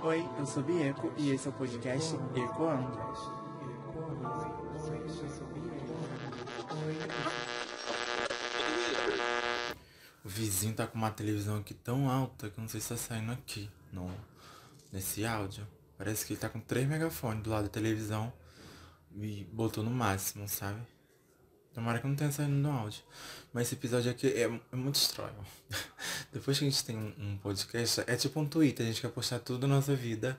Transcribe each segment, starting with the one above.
Oi, eu sou Bieco e esse é o podcast Ecoando. O vizinho tá com uma televisão aqui tão alta que eu não sei se tá saindo aqui no, nesse áudio. Parece que ele tá com três megafones do lado da televisão e botou no máximo, sabe? Tomara que não tenha saído no áudio. Mas esse episódio aqui é, é muito estranho. Depois que a gente tem um, podcast, é tipo um Twitter, a gente quer postar tudo da nossa vida.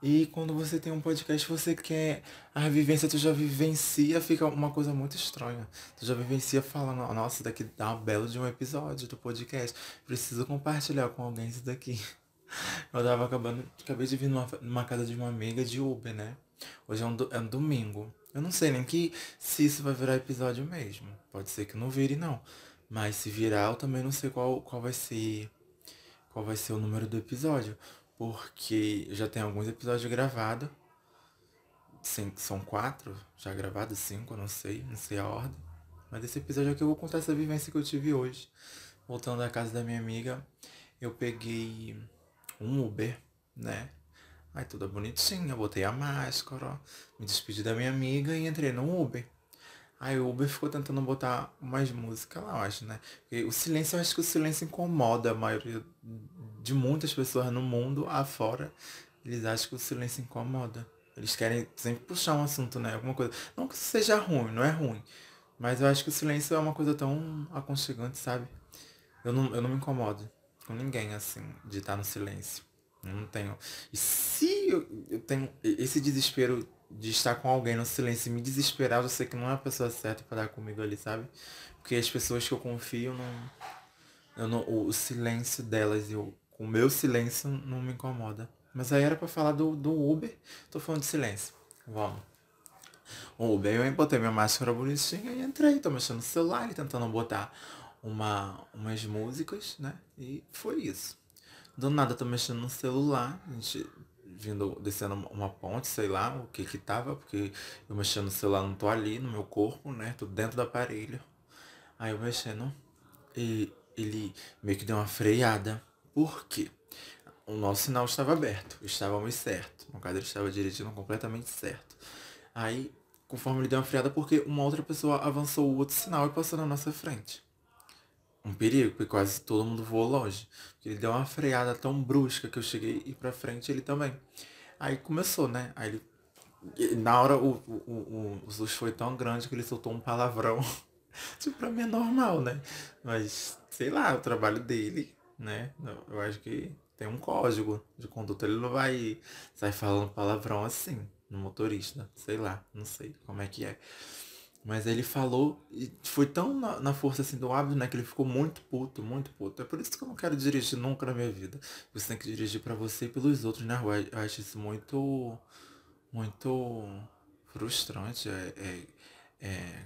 E quando você tem um podcast, você quer a vivência, tu já vivencia, fica uma coisa muito estranha. Tu já vivencia falando, nossa, daqui dá um belo de um episódio do podcast. Preciso compartilhar com alguém isso daqui. Eu tava acabando, acabei de vir numa, numa casa de uma amiga de Uber, né? Hoje é um, é um domingo. Eu não sei nem que se isso vai virar episódio mesmo. Pode ser que não vire não. Mas se virar, eu também não sei qual, qual vai ser qual vai ser o número do episódio. Porque já tem alguns episódios gravados. São quatro já gravados, cinco, eu não sei, não sei a ordem. Mas esse episódio aqui eu vou contar essa vivência que eu tive hoje. Voltando da casa da minha amiga, eu peguei um Uber, né? Aí tudo bonitinho, eu botei a máscara, ó, me despedi da minha amiga e entrei no Uber. Aí o Uber ficou tentando botar mais música lá, eu acho, né? O silêncio, eu acho que o silêncio incomoda a maioria de muitas pessoas no mundo afora. Eles acham que o silêncio incomoda. Eles querem sempre puxar um assunto, né? Alguma coisa. Não que seja ruim, não é ruim. Mas eu acho que o silêncio é uma coisa tão aconchegante, sabe? Eu não, eu não me incomodo com ninguém, assim, de estar no silêncio. Eu não tenho. E se eu, eu tenho esse desespero de estar com alguém no silêncio e me desesperar, eu sei que não é a pessoa certa para estar comigo ali, sabe? Porque as pessoas que eu confio não. Eu não o, o silêncio delas e o, o meu silêncio não me incomoda. Mas aí era para falar do, do Uber, tô falando de silêncio. Vamos. O Uber, eu botei minha máscara bonitinha e entrei, tô mexendo no celular e tentando botar uma, umas músicas, né? E foi isso. Do nada tô mexendo no celular, a gente vindo, descendo uma ponte, sei lá o que que tava, porque eu mexendo no celular, não tô ali no meu corpo, né? Tô dentro do aparelho. Aí eu mexendo e ele meio que deu uma freada. Por quê? O nosso sinal estava aberto, estávamos certo. No caso, ele estava dirigindo completamente certo. Aí, conforme ele deu uma freada, porque uma outra pessoa avançou o outro sinal e passou na nossa frente um perigo, porque quase todo mundo voou longe. Ele deu uma freada tão brusca que eu cheguei e pra frente ele também. Aí começou, né? Aí ele. Na hora o, o, o, o susto foi tão grande que ele soltou um palavrão. tipo, pra mim é normal, né? Mas, sei lá, o trabalho dele, né? Eu acho que tem um código de conduta. Ele não vai sair falando palavrão assim no motorista. Sei lá, não sei como é que é. Mas ele falou e foi tão na, na, força assim do hábito, né? Que ele ficou muito puto, muito puto. É por isso que eu não quero dirigir nunca na minha vida. Você tem que dirigir para você e pelos outros rua. Eu acho isso muito, muito frustrante. É, é, é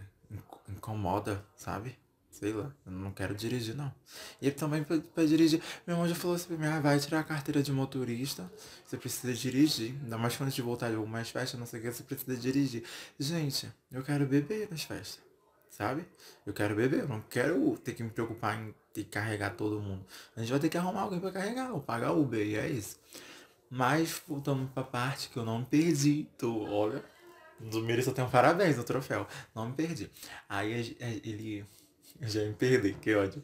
incomoda, sabe? Sei lá, eu não quero dirigir, não. E também para dirigir, meu irmão já falou assim pra mim, ah, vai tirar a carteira de motorista, você precisa dirigir. Ainda mais quando gente voltar de algumas festas, não sei o que, você precisa dirigir. Gente, eu quero beber nas festas, sabe? Eu quero beber, eu não quero ter que me preocupar em ter que carregar todo mundo. A gente vai ter que arrumar alguém para carregar, ou pagar Uber, e é isso. Mas, voltando pra parte que eu não perdi, tô, olha, do Miri só tem um parabéns no troféu, não me perdi. Aí ele eu já me perdi, que ódio.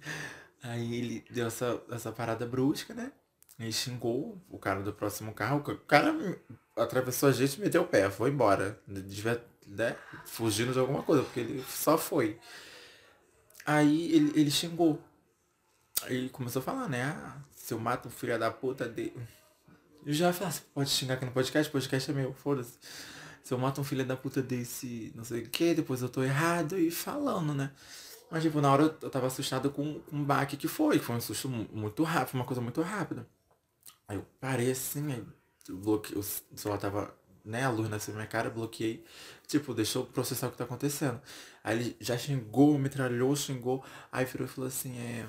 Aí ele deu essa, essa parada brusca, né? Ele xingou o cara do próximo carro. O cara atravessou a gente e meteu o pé, foi embora. Devia, né? Fugindo de alguma coisa, porque ele só foi. Aí ele, ele xingou. Aí começou a falar, né? Ah, se eu mato um filho da puta dele. Eu já falei, assim, pode xingar aqui no podcast, podcast é meu, foda-se. Se eu mato um filho da puta desse, não sei o que, depois eu tô errado e falando, né? Mas, tipo, na hora eu tava assustado com, com um baque que foi. Foi um susto muito rápido, uma coisa muito rápida. Aí eu parei assim, aí bloqueei, o celular tava, né, a luz na minha cara, bloqueei. Tipo, deixou processar o que tá acontecendo. Aí ele já xingou, metralhou, xingou. Aí virou e falou assim, é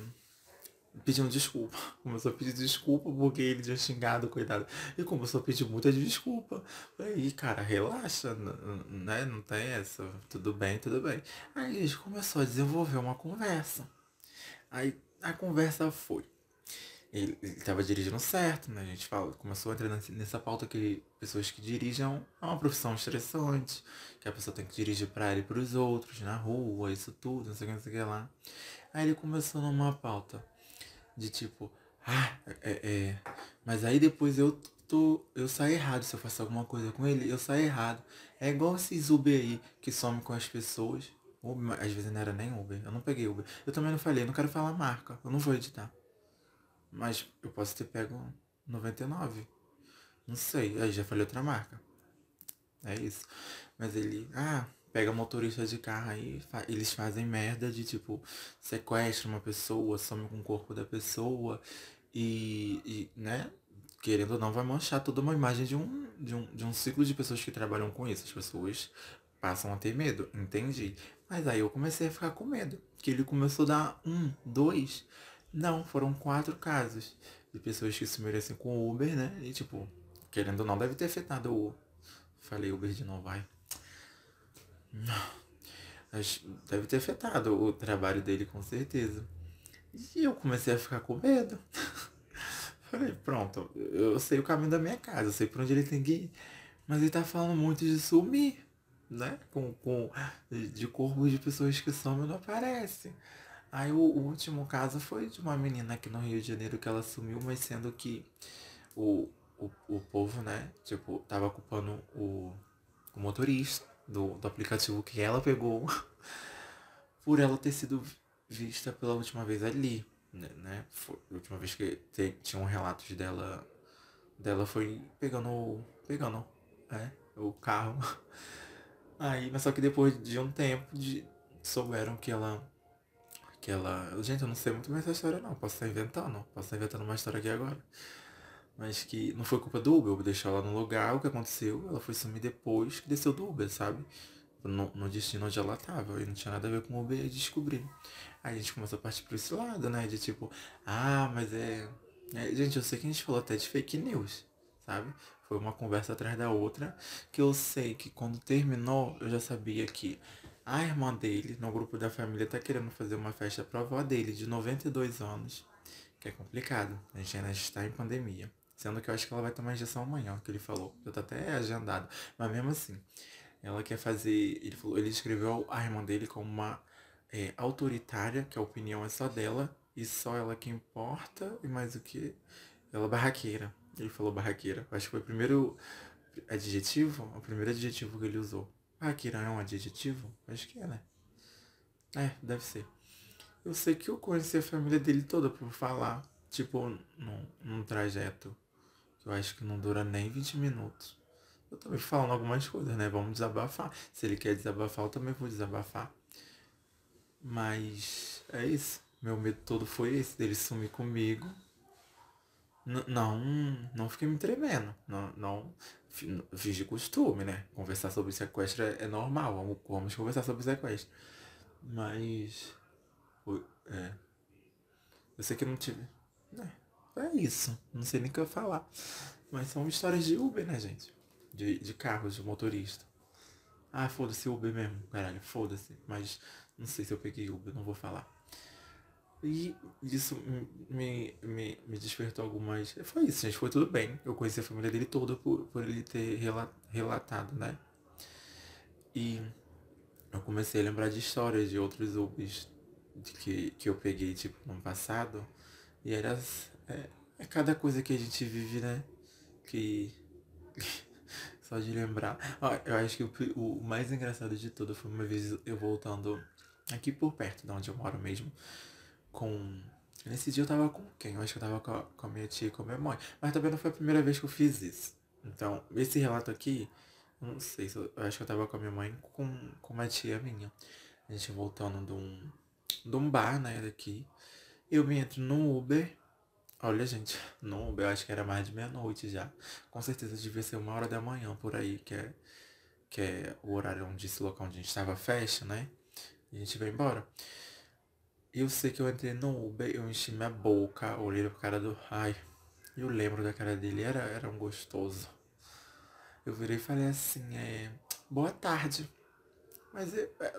pedindo desculpa. Começou a pedir desculpa porque ele tinha xingado, coitado. E começou a pedir muita desculpa. Aí, cara, relaxa, né? Não tem essa. Tudo bem, tudo bem. Aí gente começou a desenvolver uma conversa. Aí a conversa foi. ele, ele tava dirigindo certo, né? A gente fala, começou a entrar nessa pauta que pessoas que dirigem é uma profissão estressante, que a pessoa tem que dirigir para ele e pros outros, na rua, isso tudo, não sei o que, não sei o que lá. Aí ele começou numa pauta de tipo, ah, é, é, mas aí depois eu tô, eu saio errado se eu faço alguma coisa com ele, eu saio errado. É igual esses Uber aí que some com as pessoas. Uber, às vezes não era nem Uber, eu não peguei Uber. Eu também não falei, não quero falar marca, eu não vou editar. Mas eu posso ter pego 99. Não sei. Aí já falei outra marca. É isso. Mas ele. Ah, pega motorista de carro aí. Fa eles fazem merda de tipo. Sequestra uma pessoa, some com o corpo da pessoa. E, e. né? Querendo ou não, vai manchar toda uma imagem de um, de, um, de um ciclo de pessoas que trabalham com isso. As pessoas passam a ter medo, entendi. Mas aí eu comecei a ficar com medo. Que ele começou a dar um, dois. Não, foram quatro casos de pessoas que se merecem com Uber, né? E tipo, querendo ou não, deve ter afetado o. Falei Uber de novo, vai. Deve ter afetado o trabalho dele com certeza. E eu comecei a ficar com medo. Falei, pronto, eu sei o caminho da minha casa, eu sei por onde ele tem que ir. Mas ele tá falando muito de sumir, né? Com, com, de corpos de pessoas que somem e não aparecem. Aí o, o, último caso foi de uma menina aqui no Rio de Janeiro que ela sumiu, mas sendo que o, o, o povo, né, tipo, tava culpando o, o motorista do, do aplicativo que ela pegou por ela ter sido vista pela última vez ali, né? né? Foi a última vez que te, tinham relatos dela dela foi pegando pegando é, o carro. Aí, mas só que depois de um tempo de, souberam que ela que ela. Gente, eu não sei muito bem essa história não. Posso estar inventando. Posso estar inventando uma história aqui agora. Mas que não foi culpa do Uber. Uber deixou ela no lugar, o que aconteceu? Ela foi sumir depois que desceu do Uber, sabe? No, no destino onde ela tava. E não tinha nada a ver com o Uber e. Aí a gente começou a partir por esse lado, né? De tipo, ah, mas é. é... Gente, eu sei que a gente falou até de fake news, sabe? Foi uma conversa atrás da outra. Que eu sei que quando terminou, eu já sabia que a irmã dele, no grupo da família, tá querendo fazer uma festa pra avó dele, de 92 anos. Que é complicado. A gente ainda está em pandemia. Sendo que eu acho que ela vai tomar injeção amanhã, que ele falou. Eu tô até agendado. Mas mesmo assim, ela quer fazer. Ele falou, ele escreveu a irmã dele como uma é, autoritária, que a opinião é só dela, e só ela que importa, e mais o que? Ela barraqueira. Ele falou barraqueira. Acho que foi o primeiro adjetivo, o primeiro adjetivo que ele usou. Akira é um adjetivo? Acho que é, né? É, deve ser. Eu sei que eu conheci a família dele toda por falar, tipo, num, num trajeto que eu acho que não dura nem 20 minutos. Eu também falando algumas coisas, né? Vamos desabafar. Se ele quer desabafar, eu também vou desabafar. Mas é isso. Meu medo todo foi esse, dele sumir comigo. N não, não fiquei me tremendo. Não, não fiz de costume, né? Conversar sobre sequestro é, é normal, vamos, vamos conversar sobre sequestro. Mas. É. Eu sei que não tive. É, é isso. Não sei nem o que eu falar. Mas são histórias de Uber, né, gente? De, de carros, de motorista. Ah, foda-se Uber mesmo, caralho, foda-se. Mas não sei se eu peguei Uber, não vou falar. E isso me, me, me despertou algumas. Foi isso, gente. Foi tudo bem. Eu conheci a família dele toda por, por ele ter relatado, né? E eu comecei a lembrar de histórias de outros Ubers que, que eu peguei, tipo, no passado. E era. É, é cada coisa que a gente vive, né? Que. Só de lembrar. Ó, eu acho que o, o mais engraçado de tudo foi uma vez eu voltando aqui por perto de onde eu moro mesmo com. Nesse dia eu tava com quem? Eu acho que eu tava com a, com a minha tia e com a minha mãe. Mas também não foi a primeira vez que eu fiz isso. Então, esse relato aqui, não sei se eu, eu acho que eu tava com a minha mãe com, com uma tia minha. A gente voltando de um, de um bar, né, daqui. Eu me entro no Uber. Olha, gente, no Uber, eu acho que era mais de meia-noite já. Com certeza devia ser uma hora da manhã por aí, que é, que é o horário onde esse local onde a gente tava fecha, né? E a gente vai embora. Eu sei que eu entrei no Uber, eu enchi minha boca, olhei pro cara do. Ai, eu lembro da cara dele, era, era um gostoso. Eu virei e falei assim, é. Boa tarde. Mas é, é,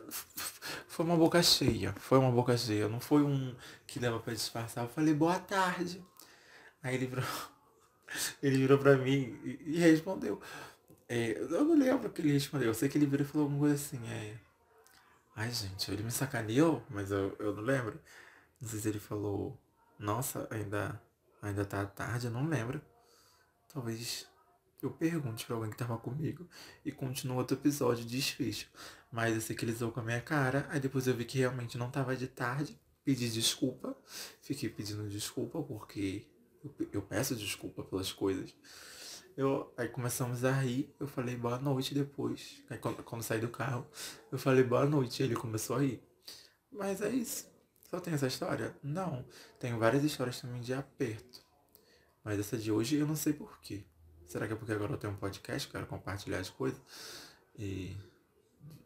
foi uma boca cheia, foi uma boca cheia, não foi um que dava pra disfarçar. Eu falei, boa tarde. Aí ele virou, ele virou pra mim e, e respondeu. É, eu não lembro o que ele respondeu. Eu sei que ele virou e falou alguma coisa assim. É... Ai, gente, ele me sacaneou, mas eu, eu não lembro. Não sei se ele falou, nossa, ainda, ainda tá tarde, eu não lembro. Talvez eu pergunte pra alguém que tava comigo e continua outro episódio de desfecho. Mas eu sei que ele zoou com a minha cara, aí depois eu vi que realmente não tava de tarde, pedi desculpa, fiquei pedindo desculpa porque eu, eu peço desculpa pelas coisas. Eu, aí começamos a rir, eu falei boa noite depois. Aí quando, quando saí do carro, eu falei boa noite ele começou a rir. Mas é isso. Só tem essa história? Não. Tenho várias histórias também de aperto. Mas essa de hoje eu não sei porquê. Será que é porque agora eu tenho um podcast, quero compartilhar as coisas? E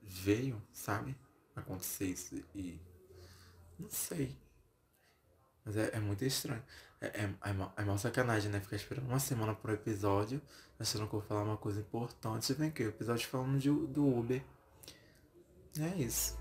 veio, sabe? Acontecer isso e. Não sei. Mas é, é muito estranho. É, é, é, mal, é mal sacanagem, né? Ficar esperando uma semana por episódio, achando que eu vou falar uma coisa importante. Vem aqui, o episódio falando de, do Uber. É isso.